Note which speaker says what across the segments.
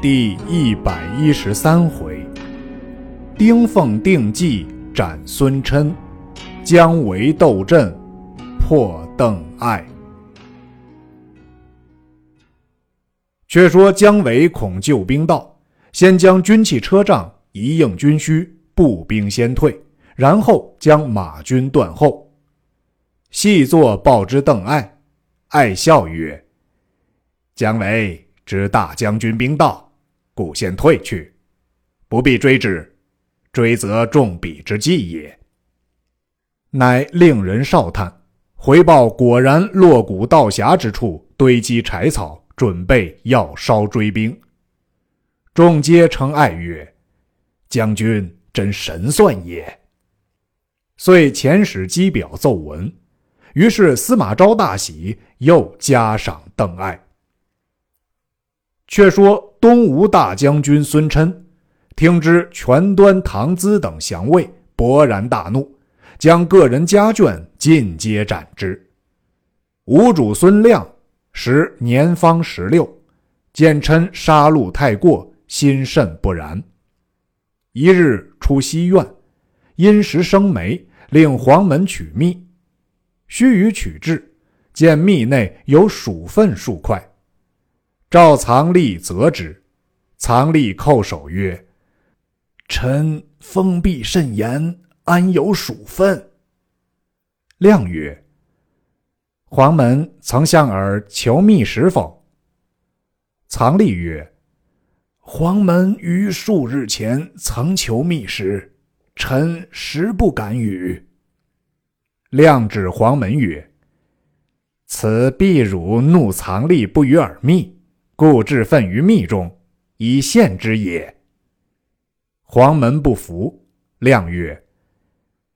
Speaker 1: 第一百一十三回，丁奉定计斩孙琛，姜维斗阵破邓艾。却说姜维恐救兵到，先将军器车仗一应军需，步兵先退，然后将马军断后。细作报之邓艾，艾笑曰：“姜维知大将军兵到。”故先退去，不必追之，追则众彼之计也。乃令人哨探，回报果然落谷道狭之处堆积柴草，准备要烧追兵。众皆称爱曰：“将军真神算也。”遂遣使机表奏闻，于是司马昭大喜，又加赏邓艾。却说东吴大将军孙琛，听知全端、唐咨等降魏，勃然大怒，将个人家眷尽皆斩之。吴主孙亮时年方十六，见琛杀戮太过，心甚不然。一日出西苑，因时生梅，令黄门取蜜，须臾取至，见蜜内有鼠粪数块。赵藏吏责之，藏吏叩首曰：“臣封闭甚严，安有鼠分？”亮曰：“黄门曾向尔求密使否？”藏吏曰：“黄门于数日前曾求密使，臣实不敢与。”亮指黄门曰：“此必汝怒藏吏不与尔密。”故置粪于密中，以献之也。黄门不服，亮曰：“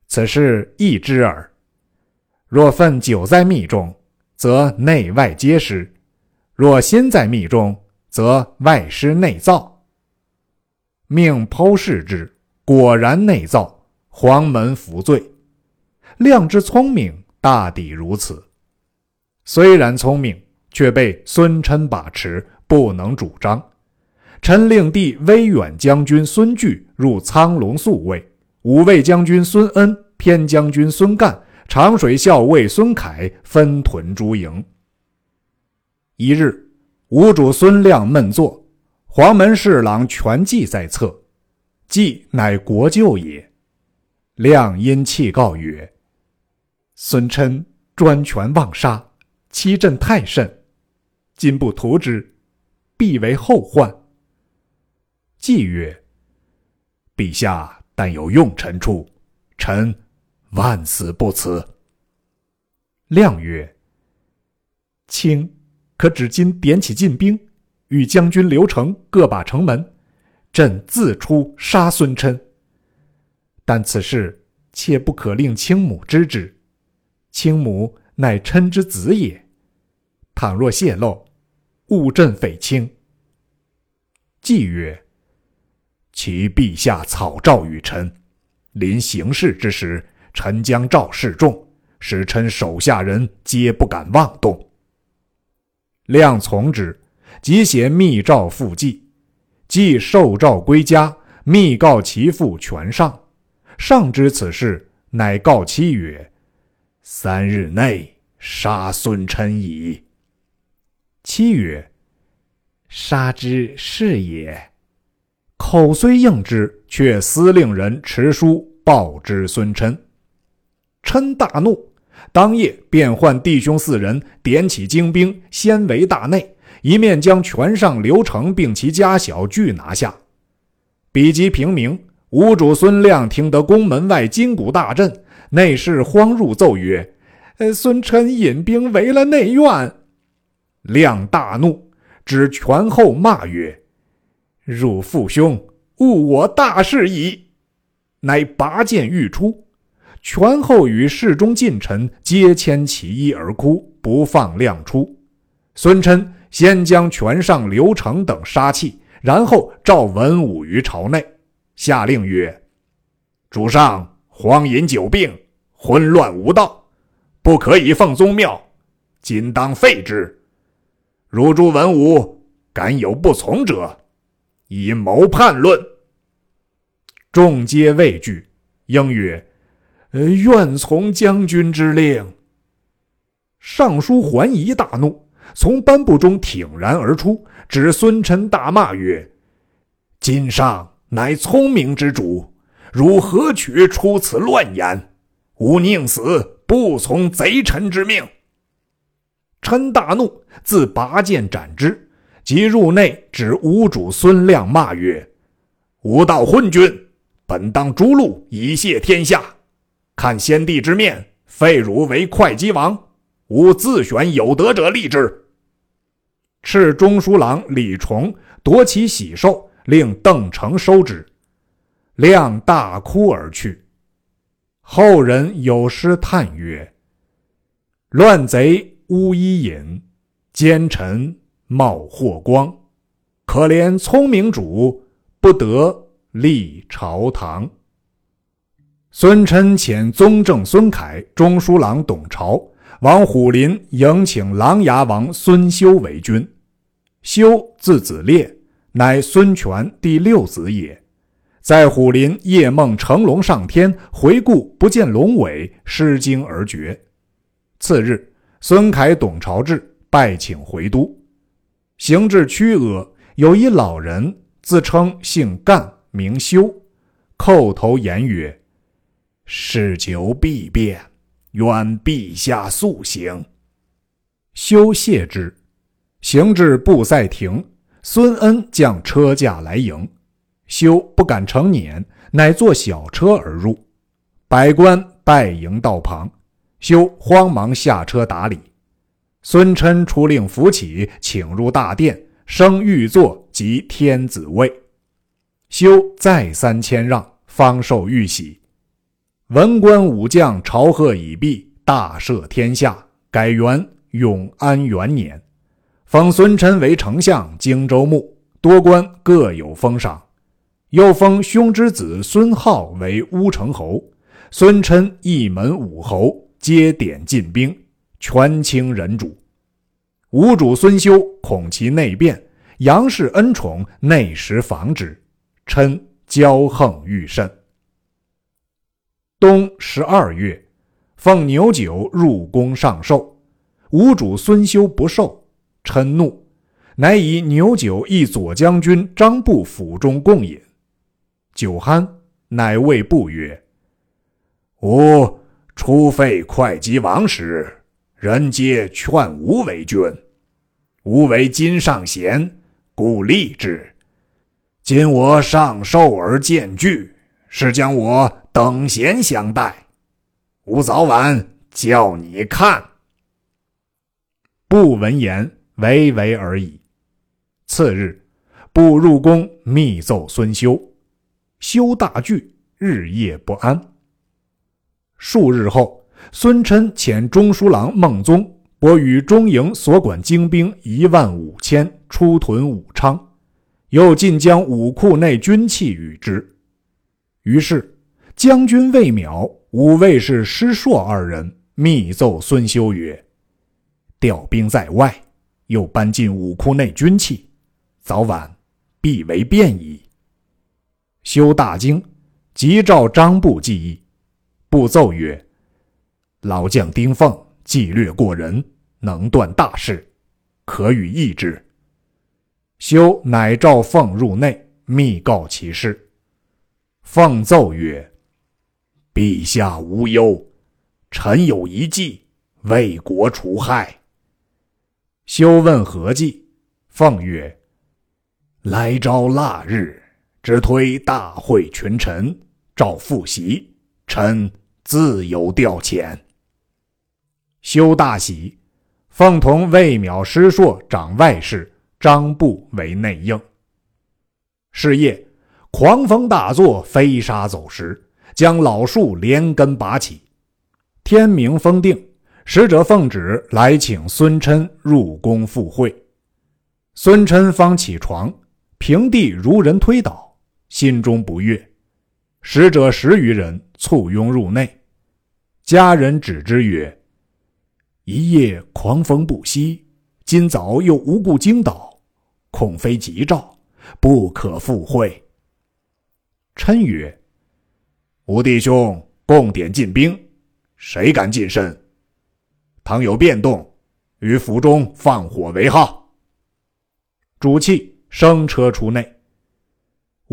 Speaker 1: 此事易知耳。若粪久在密中，则内外皆湿；若心在密中，则外湿内燥。命剖视之，果然内燥。黄门服罪。亮之聪明，大抵如此。虽然聪明。却被孙琛把持，不能主张。臣令弟威远将军孙据入苍龙宿卫，五卫将军孙恩、偏将军孙干、长水校尉孙凯分屯诸营。一日，吴主孙亮闷坐，黄门侍郎全计在侧，计乃国舅也。亮因气告曰：“孙琛专权妄杀，欺朕太甚。”今不图之，必为后患。季曰：“陛下但有用臣处，臣万死不辞。”亮曰：“卿可指今点起进兵，与将军刘成各把城门，朕自出杀孙琛。但此事切不可令卿母知之，卿母乃琛之子也，倘若泄露。”误朕匪轻。季曰：“其陛下草诏与臣，临行事之时，臣将诏示众，使臣手下人皆不敢妄动。”亮从之，即写密诏复季，即受诏归家，密告其父全上。上知此事，乃告妻曰：“三日内杀孙琛矣。”妻曰：“杀之是也。”口虽应之，却司令人持书报之孙琛。琛大怒，当夜便唤弟兄四人，点起精兵，先围大内，一面将全上刘成并其家小俱拿下。比及平明，吴主孙亮听得宫门外金鼓大震，内侍慌入奏曰：“呃，孙琛引兵围了内院。”亮大怒，指权后骂曰：“汝父兄误我大事矣！”乃拔剑欲出，权后与侍中近臣皆牵其衣而哭，不放亮出。孙琛先将权上、刘成等杀弃，然后召文武于朝内，下令曰：“主上荒淫久病，昏乱无道，不可以奉宗庙，今当废之。”如诸文武敢有不从者，以谋叛论。”众皆畏惧，应曰：“愿从将军之令。”尚书桓仪大怒，从颁布中挺然而出，指孙臣大骂曰：“今上乃聪明之主，汝何取出此乱言？吾宁死不从贼臣之命。”臣大怒，自拔剑斩之，即入内指吴主孙亮骂曰：“吾道昏君！”本当诛戮以谢天下，看先帝之面，废汝为会稽王，吾自选有德者立之。敕中书郎李崇夺其玺绶，令邓成收之。亮大哭而去。后人有诗叹曰：“乱贼乌衣隐，奸臣冒霍光。可怜聪明主，不得。”立朝堂。孙琛遣宗正孙凯、中书郎董朝王虎林迎请琅琊王孙修为君。修字子烈，乃孙权第六子也。在虎林夜梦乘龙上天，回顾不见龙尾，失惊而绝。次日，孙凯、董朝志，拜请回都。行至曲阿，有一老人，自称姓干。名修，叩头言曰：“事久必变，愿陛下速行。”修谢之，行至布赛亭，孙恩将车驾来迎，修不敢乘辇，乃坐小车而入。百官拜迎道旁，修慌忙下车打礼。孙琛出令扶起，请入大殿，升御座及天子位。修再三谦让，方受玉玺。文官武将朝贺已毕，大赦天下，改元永安元年，封孙琛为丞相、荆州牧，多官各有封赏。又封兄之子孙浩为乌程侯，孙琛一门五侯皆点进兵，权倾人主。吴主孙休恐其内变，杨氏恩宠，内实防之。琛骄横愈甚。冬十二月，奉牛酒入宫上寿，吴主孙休不受，嗔怒，乃以牛酒诣左将军张布府中共饮。酒酣，乃谓布曰：“吾初废会稽王时，人皆劝吾为君，吾为今上贤，故立之。”今我上寿而见拒，是将我等闲相待。吾早晚叫你看。不闻言，唯唯而已。次日，不入宫密奏孙休，休大惧，日夜不安。数日后，孙琛遣中书郎孟宗拨与中营所管精兵一万五千出屯武昌。又尽将武库内军器与之，于是将军魏邈、武卫士施硕二人密奏孙修曰：“调兵在外，又搬进武库内军器，早晚必为变矣。”修大惊，急召张布计议。布奏曰：“老将丁奉计略过人，能断大事，可与议之。”修乃召奉入内，密告其事。奉奏曰：“陛下无忧，臣有一计，为国除害。”修问何计？奉曰：“来朝腊日，只推大会群臣，召复席，臣自有调遣。”修大喜，奉同魏邈、师硕掌外事。张布为内应。是夜，狂风大作，飞沙走石，将老树连根拔起。天明风定，使者奉旨来请孙琛入宫赴会。孙琛方起床，平地如人推倒，心中不悦。使者十余人簇拥入内，家人指之曰：“一夜狂风不息，今早又无故惊倒。”恐非吉兆，不可复会。”琛曰：“吾弟兄共点进兵，谁敢近身？倘有变动，于府中放火为号。”主气升车出内。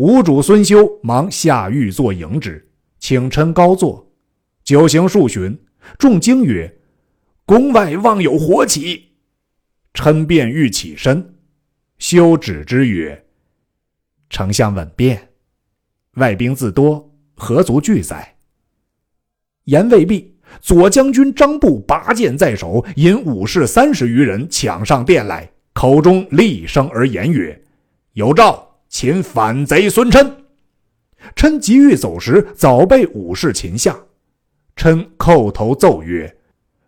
Speaker 1: 吴主孙修忙下狱坐迎之，请琛高坐。酒行数巡，众惊曰：“宫外望有火起。”琛便欲起身，修止之曰：“丞相稳便，外兵自多，何足惧哉？”言未毕，左将军张布拔剑在手，引武士三十余人抢上殿来，口中厉声而言曰：“有诏！”擒反贼孙琛，琛急欲走时，早被武士擒下。琛叩头奏曰：“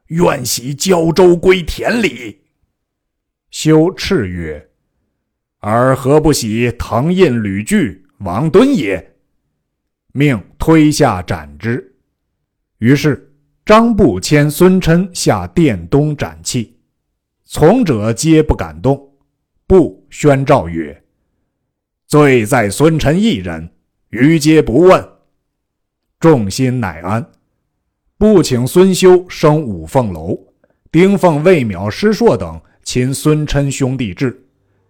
Speaker 1: 愿徙胶州归田里。”修斥曰：“尔何不喜唐印吕据、王敦也？”命推下斩之。于是张布牵孙琛下殿东斩气，从者皆不敢动。布宣诏曰：罪在孙臣一人，余皆不问。众心乃安。不请孙修升五凤楼，丁奉、魏邈、师硕等擒孙琛兄弟至，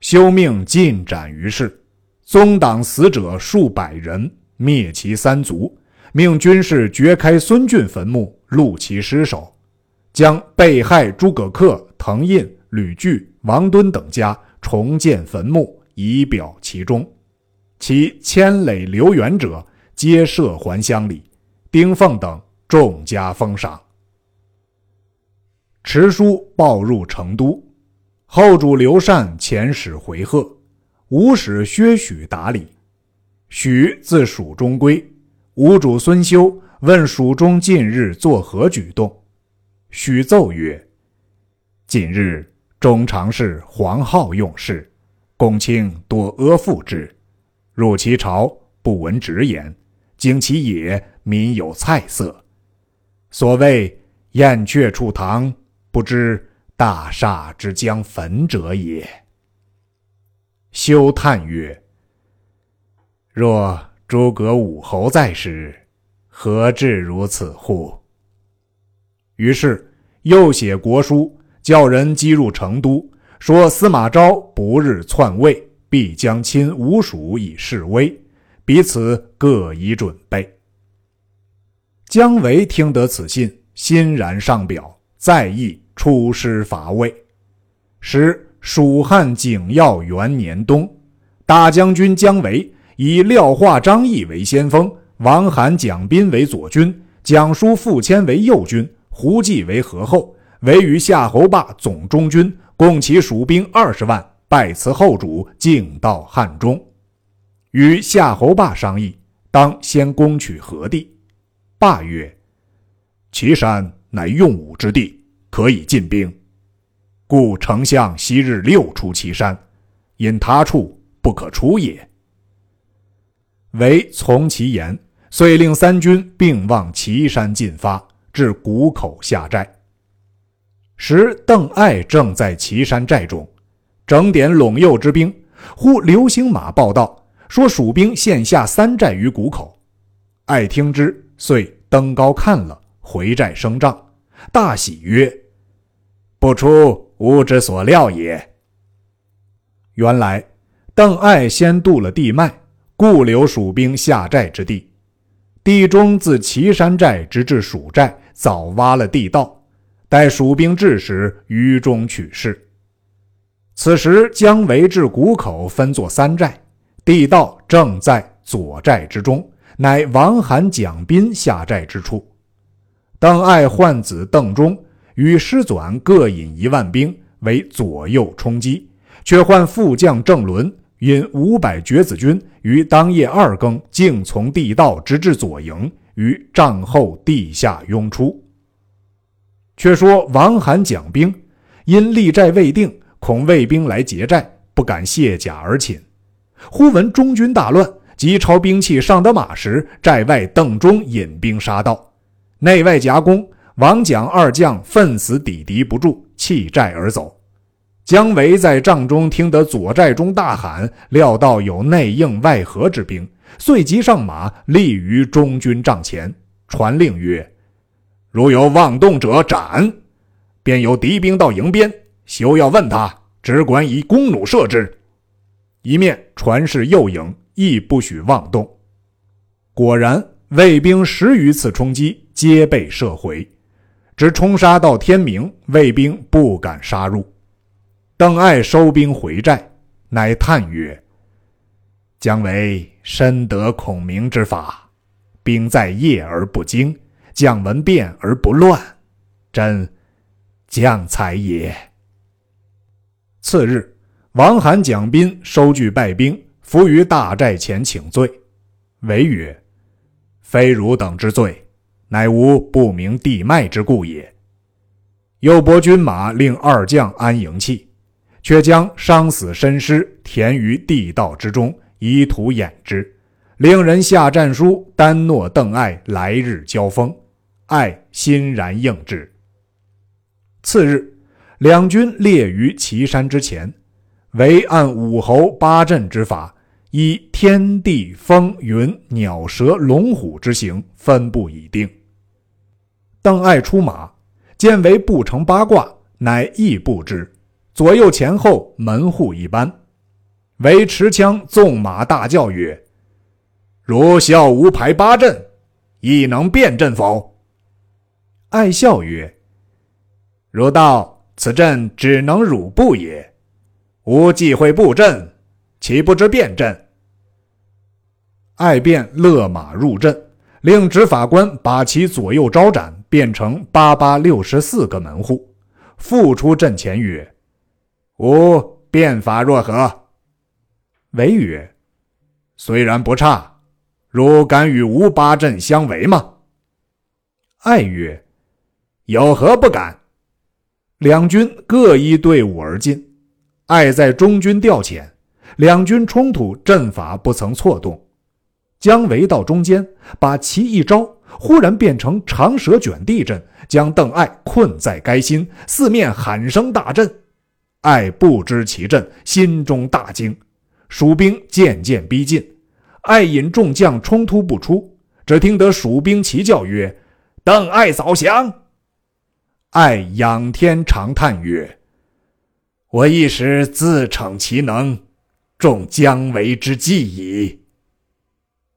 Speaker 1: 修命尽斩于市。宗党死者数百人，灭其三族。命军士掘开孙俊坟墓，戮其尸首，将被害诸葛恪、滕胤、吕据、王敦等家重建坟墓。以表其忠，其牵累留远者，皆设还乡里。丁奉等众加封赏。持书报入成都，后主刘禅遣使回贺，吴使薛许答礼。许自蜀中归，吴主孙修问蜀中近日作何举动，许奏曰：“近日中常侍黄皓用事。”公卿多阿附之，入其朝不闻直言，经其野民有菜色。所谓燕雀处堂，不知大厦之将焚者也。休叹曰：“若诸葛武侯在时，何至如此乎？”于是又写国书，叫人击入成都。说司马昭不日篡位，必将侵吴蜀以示威，彼此各以准备。姜维听得此信，欣然上表，再议出师伐魏。时蜀汉景耀元年冬，大将军姜维以廖化、张翼为先锋，王罕、蒋斌为左军，蒋叔、傅谦为右军，胡济为合后，围于夏侯霸总中军。共起蜀兵二十万，拜辞后主，径到汉中，与夏侯霸商议，当先攻取何地。霸曰：“岐山乃用武之地，可以进兵。故丞相昔日六出岐山，因他处不可出也。”唯从其言，遂令三军并望岐山进发，至谷口下寨。时邓艾正在岐山寨中，整点陇右之兵。忽流星马报道，说蜀兵现下三寨于谷口。艾听之，遂登高看了，回寨升帐，大喜曰：“不出吾之所料也。”原来邓艾先渡了地脉，故留蜀兵下寨之地。地中自岐山寨直至蜀寨，早挖了地道。待蜀兵至时，于中取势。此时姜维至谷口，分作三寨，地道正在左寨之中，乃王罕、蒋斌下寨之处。邓艾换子邓忠与师纂各引一万兵为左右冲击，却换副将郑伦引五百绝子军于当夜二更，径从地道直至左营，于帐后地下拥出。却说王罕、蒋兵因立寨未定，恐魏兵来劫寨，不敢卸甲而寝。忽闻中军大乱，急抄兵器上得马时，寨外邓忠引兵杀到，内外夹攻，王蒋二将奋死抵敌不住，弃寨而走。姜维在帐中听得左寨中大喊，料到有内应外合之兵，遂即上马，立于中军帐前，传令曰：“如有妄动者，斩！”便有敌兵到营边，休要问他，只管以弓弩射之。一面传示右营，亦不许妄动。果然，魏兵十余次冲击，皆被射回。直冲杀到天明，魏兵不敢杀入。邓艾收兵回寨，乃叹曰：“姜维深得孔明之法，兵在夜而不惊，将闻变而不乱，真将才也。”次日，王罕蒋斌收据败兵，伏于大寨前请罪。维曰：“非汝等之罪，乃无不明地脉之故也。”又拨军马，令二将安营气。却将伤死身尸填于地道之中，以土掩之。令人下战书，丹诺邓艾来日交锋。艾欣然应之。次日，两军列于岐山之前，唯按武侯八阵之法，依天地风云鸟蛇龙虎之形分布已定。邓艾出马，见为不成八卦，乃亦布之。左右前后门户一般，唯持枪纵马大叫曰：“如笑吾排八阵，亦能辨阵否？”爱笑曰：“汝道此阵只能汝布也，吾既会布阵，岂不知变阵？”爱便勒马入阵，令执法官把其左右招展，变成八八六十四个门户，复出阵前曰。吾变法若何？韦曰：“虽然不差，汝敢与吾八阵相违吗？”爱曰：“有何不敢？”两军各依队伍而进，爱在中军调遣，两军冲突，阵法不曾错动。姜维到中间，把其一招，忽然变成长蛇卷地阵，将邓艾困在该心，四面喊声大震。爱不知其阵，心中大惊。蜀兵渐渐逼近，爱引众将冲突不出。只听得蜀兵齐叫曰：“邓艾早降！”爱仰天长叹曰：“我一时自逞其能，中姜维之计矣。”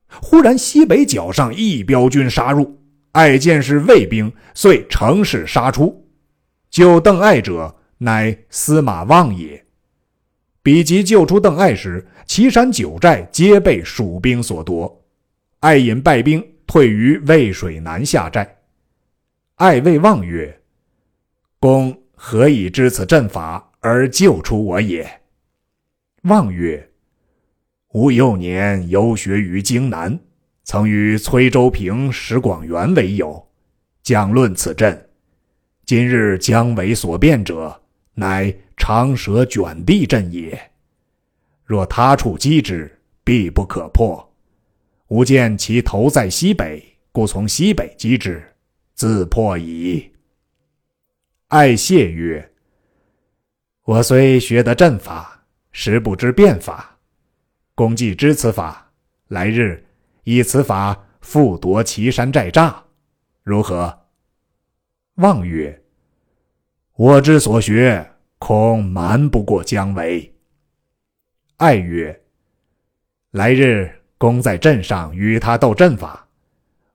Speaker 1: 忽然西北角上一彪军杀入，爱见是魏兵，遂乘势杀出。救邓艾者。乃司马望也。比及救出邓艾时，岐山九寨皆被蜀兵所夺，艾引败兵退于渭水南下寨。艾谓望曰：“公何以知此阵法而救出我也？”望曰：“吾幼年游学于荆南，曾与崔州平、石广元为友，讲论此阵。今日姜维所变者。”乃长蛇卷地阵也。若他处击之，必不可破。吾见其头在西北，故从西北击之，自破矣。爱谢曰：“我虽学得阵法，实不知变法。公既知此法，来日以此法复夺岐山寨栅，如何？”望曰。我之所学，恐瞒不过姜维。爱曰：“来日公在阵上与他斗阵法，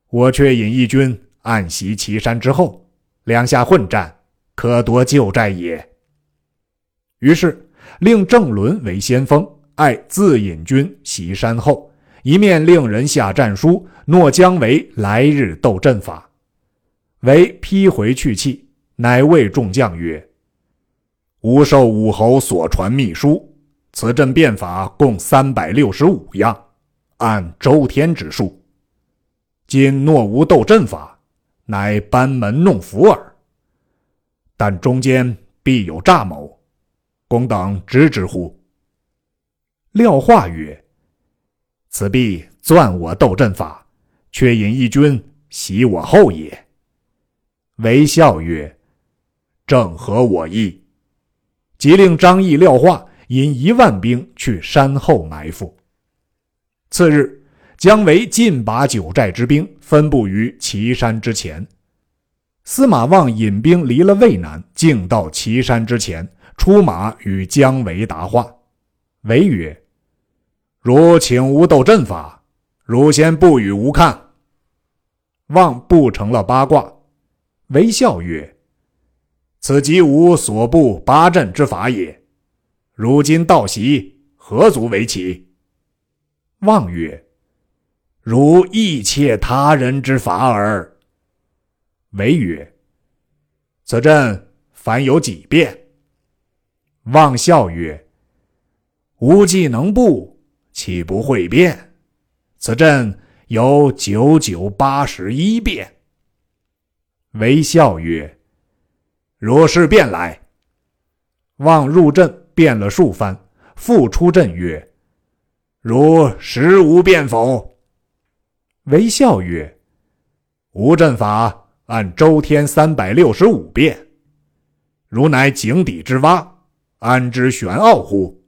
Speaker 1: 我却引义军暗袭岐山之后，两下混战，可夺旧寨也。”于是令郑伦为先锋，爱自引军袭山后，一面令人下战书，诺姜维来日斗阵法。为批回去气。乃谓众将曰：“吾受武侯所传秘书，此阵变法共三百六十五样，按周天之数。今诺吾斗阵法，乃班门弄斧耳。但中间必有诈谋，公等知之乎？”廖化曰：“此必钻我斗阵法，却引一军袭我后也。”韦笑曰。正合我意，即令张毅、廖化引一万兵去山后埋伏。次日，姜维尽把九寨之兵分布于岐山之前。司马望引兵离了渭南，径到岐山之前，出马与姜维答话。维曰：“如请吾斗阵法，汝先不与吾看。”望布成了八卦。韦笑曰：“此即吾所布八阵之法也。如今道习，何足为奇？”望曰：“如意窃他人之法耳。”韦曰：“此阵凡有几变？”望笑曰：“吾既能布，岂不会变？此阵有九九八十一变。”韦笑曰：“如是变来。”望入阵，变了数番，复出阵曰：“如实无变否？”韦笑曰：“吾阵法按周天三百六十五变，如乃井底之蛙，安知玄奥乎？”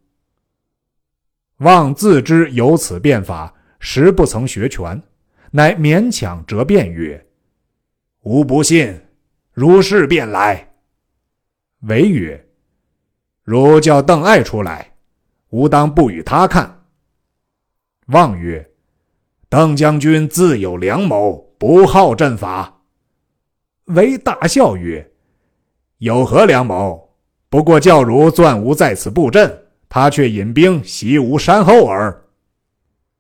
Speaker 1: 望自知有此变法，实不曾学全，乃勉强折辩曰。吾不信，如是便来。韦曰：“如叫邓艾出来，吾当不与他看。”望曰：“邓将军自有良谋，不好阵法。”韦大笑曰：“有何良谋？不过教汝钻吾在此布阵，他却引兵袭吾山后耳。”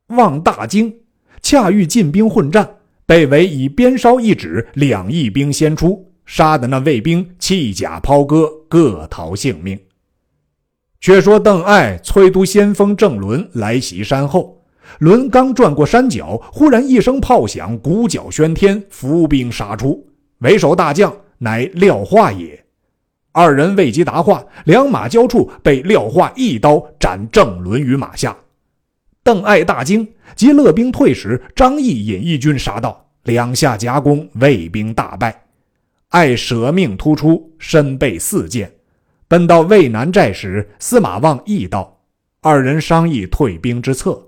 Speaker 1: 望大惊，恰遇进兵混战。被韦以鞭梢一指，两翼兵先出，杀得那卫兵弃甲抛戈，各逃性命。却说邓艾催督先锋郑伦来袭山后，伦刚转过山脚，忽然一声炮响，鼓角喧天，伏兵杀出。为首大将乃廖化也。二人未及答话，两马交触，被廖化一刀斩郑伦于马下。邓艾大惊。及勒兵退时，张翼引义军杀到，两下夹攻，魏兵大败。艾舍命突出，身被四箭。奔到渭南寨时，司马望亦到，二人商议退兵之策。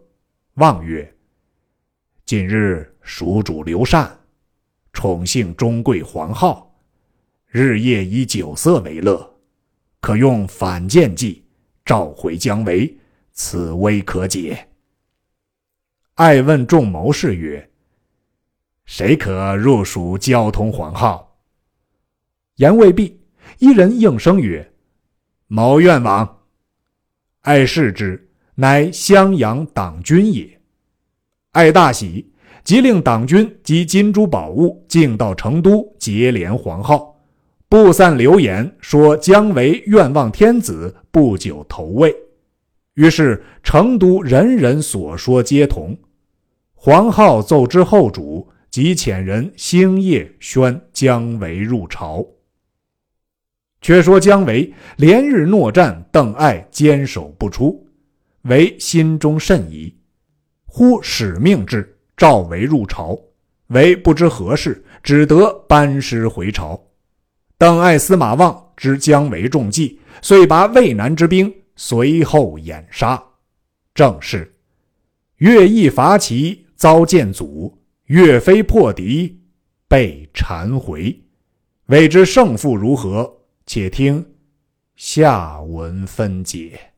Speaker 1: 望曰：“近日蜀主刘禅宠幸中贵皇后，日夜以酒色为乐，可用反间计召回姜维，此危可解。”爱问众谋士曰：“谁可入蜀交通皇号？”言未毕，一人应声曰：“某愿往。”爱视之，乃襄阳党军也。爱大喜，即令党军及金珠宝物进到成都结连皇号，布散流言说姜维愿望天子，不久投魏。于是成都人人所说皆同。黄皓奏之后主，即遣人星夜宣姜维入朝。却说姜维连日诺战，邓艾坚守不出，维心中甚疑。忽使命至，召维入朝。维不知何事，只得班师回朝。邓艾、司马望知姜维中计，遂拔渭南之兵随后掩杀。正是乐毅伐齐，遭见阻；岳飞破敌，被缠回。未知胜负如何？且听下文分解。